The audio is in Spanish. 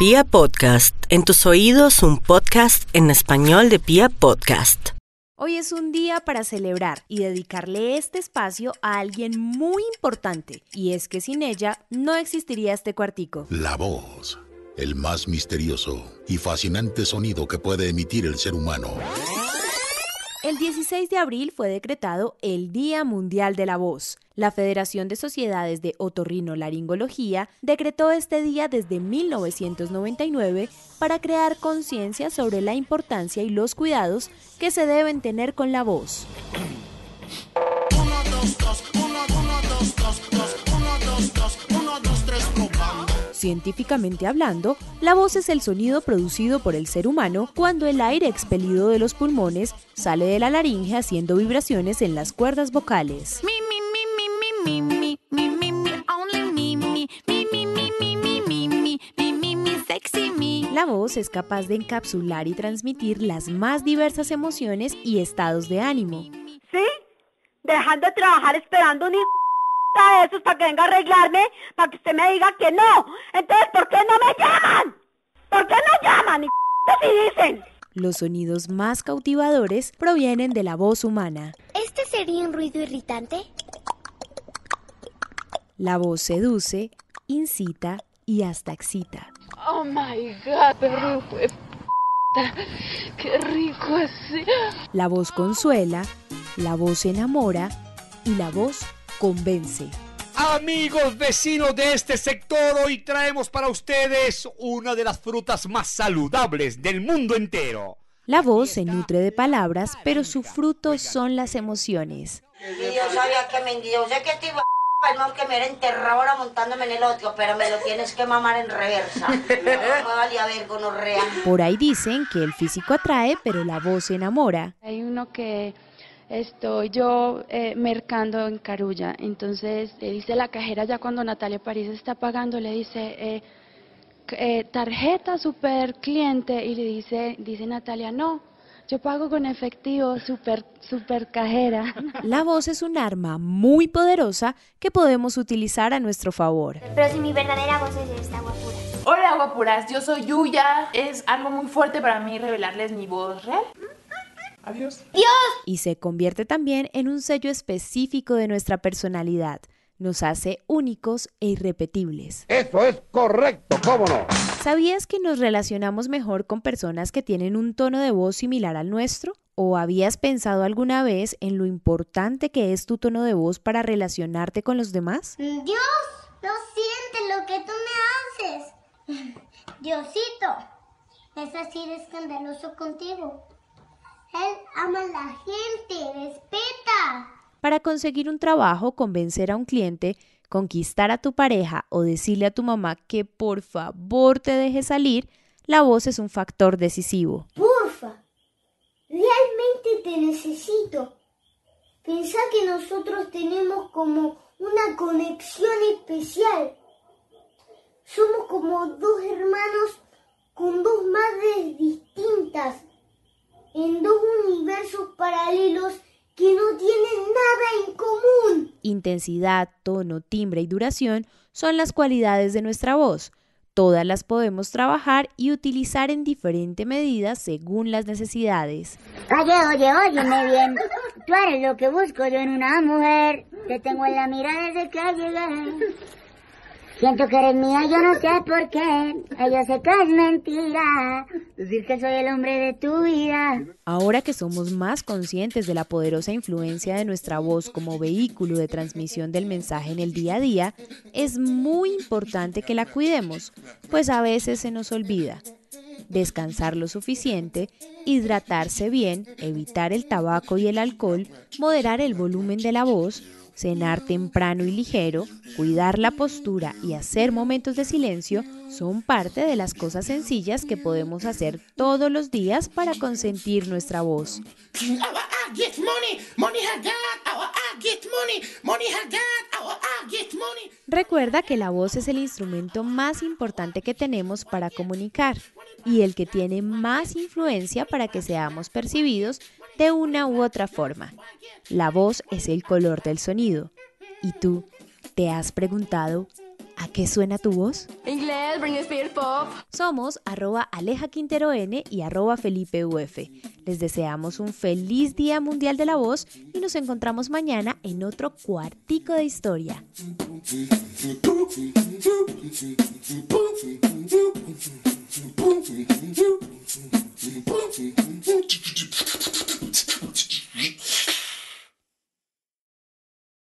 Pia Podcast, en tus oídos un podcast en español de Pia Podcast. Hoy es un día para celebrar y dedicarle este espacio a alguien muy importante, y es que sin ella no existiría este cuartico. La voz, el más misterioso y fascinante sonido que puede emitir el ser humano. El 16 de abril fue decretado el Día Mundial de la Voz. La Federación de Sociedades de Otorrinolaringología decretó este día desde 1999 para crear conciencia sobre la importancia y los cuidados que se deben tener con la voz. Científicamente hablando, la voz es el sonido producido por el ser humano cuando el aire expelido de los pulmones sale de la laringe haciendo vibraciones en las cuerdas vocales. La voz es capaz de encapsular y transmitir las más diversas emociones y estados de ánimo. ¿Sí? Dejando de trabajar esperando un de esos para que venga a arreglarme, para que usted me diga que no. Entonces, ¿por qué no me llaman? ¿Por qué no llaman? Y si dicen. Los sonidos más cautivadores provienen de la voz humana. ¿Este sería un ruido irritante? La voz seduce, incita y hasta excita. Oh my god, perro Qué rico así. La voz consuela, la voz enamora y la voz convence. Amigos vecinos de este sector, hoy traemos para ustedes una de las frutas más saludables del mundo entero. La voz se nutre de palabras, pero su fruto son las emociones. yo sabía que me yo sé que te iba que me era enterrado ahora montándome en el otro, pero me lo tienes que mamar en reversa. No valía ver gonorrea. Por ahí dicen que el físico atrae, pero la voz enamora. Hay uno que estoy yo eh, mercando en Carulla. Entonces le dice la cajera ya cuando Natalia París está pagando, le dice eh, eh, tarjeta super cliente y le dice, dice Natalia, no, yo pago con efectivo, super, super cajera. La voz es un arma muy poderosa que podemos utilizar a nuestro favor. Pero si mi verdadera voz es esta, guapuras. Hola, guapuras, yo soy Yuya. Es algo muy fuerte para mí revelarles mi voz real. Adiós. ¡Dios! Y se convierte también en un sello específico de nuestra personalidad. Nos hace únicos e irrepetibles. Eso es correcto, ¿cómo no? ¿Sabías que nos relacionamos mejor con personas que tienen un tono de voz similar al nuestro? ¿O habías pensado alguna vez en lo importante que es tu tono de voz para relacionarte con los demás? Dios, no siente lo que tú me haces. Diosito, es así de escandaloso contigo. Él ama a la gente, respeta. Para conseguir un trabajo, convencer a un cliente, conquistar a tu pareja o decirle a tu mamá que por favor te deje salir, la voz es un factor decisivo. Porfa, realmente te necesito. Pensá que nosotros tenemos como una conexión especial. Somos como dos hermanos con dos madres distintas en dos universos paralelos que no tienen nada en común. Intensidad, tono, timbre y duración son las cualidades de nuestra voz. Todas las podemos trabajar y utilizar en diferente medida según las necesidades. Oye, oye, óyeme bien. Tú eres lo que busco yo en una mujer. Te tengo en la mirada desde que llegué. Siento que eres mía, yo no sé por qué. Ella sé que es mentira. Decir que soy el hombre de tu vida. Ahora que somos más conscientes de la poderosa influencia de nuestra voz como vehículo de transmisión del mensaje en el día a día, es muy importante que la cuidemos, pues a veces se nos olvida. Descansar lo suficiente, hidratarse bien, evitar el tabaco y el alcohol, moderar el volumen de la voz, cenar temprano y ligero, cuidar la postura y hacer momentos de silencio son parte de las cosas sencillas que podemos hacer todos los días para consentir nuestra voz. Recuerda que la voz es el instrumento más importante que tenemos para comunicar y el que tiene más influencia para que seamos percibidos de una u otra forma. La voz es el color del sonido. ¿Y tú te has preguntado ¿A qué suena tu voz? Inglés, Britney Spears, pop. Somos arroba Aleja Quintero N y arroba Felipe UF. Les deseamos un feliz Día Mundial de la Voz y nos encontramos mañana en otro cuartico de historia.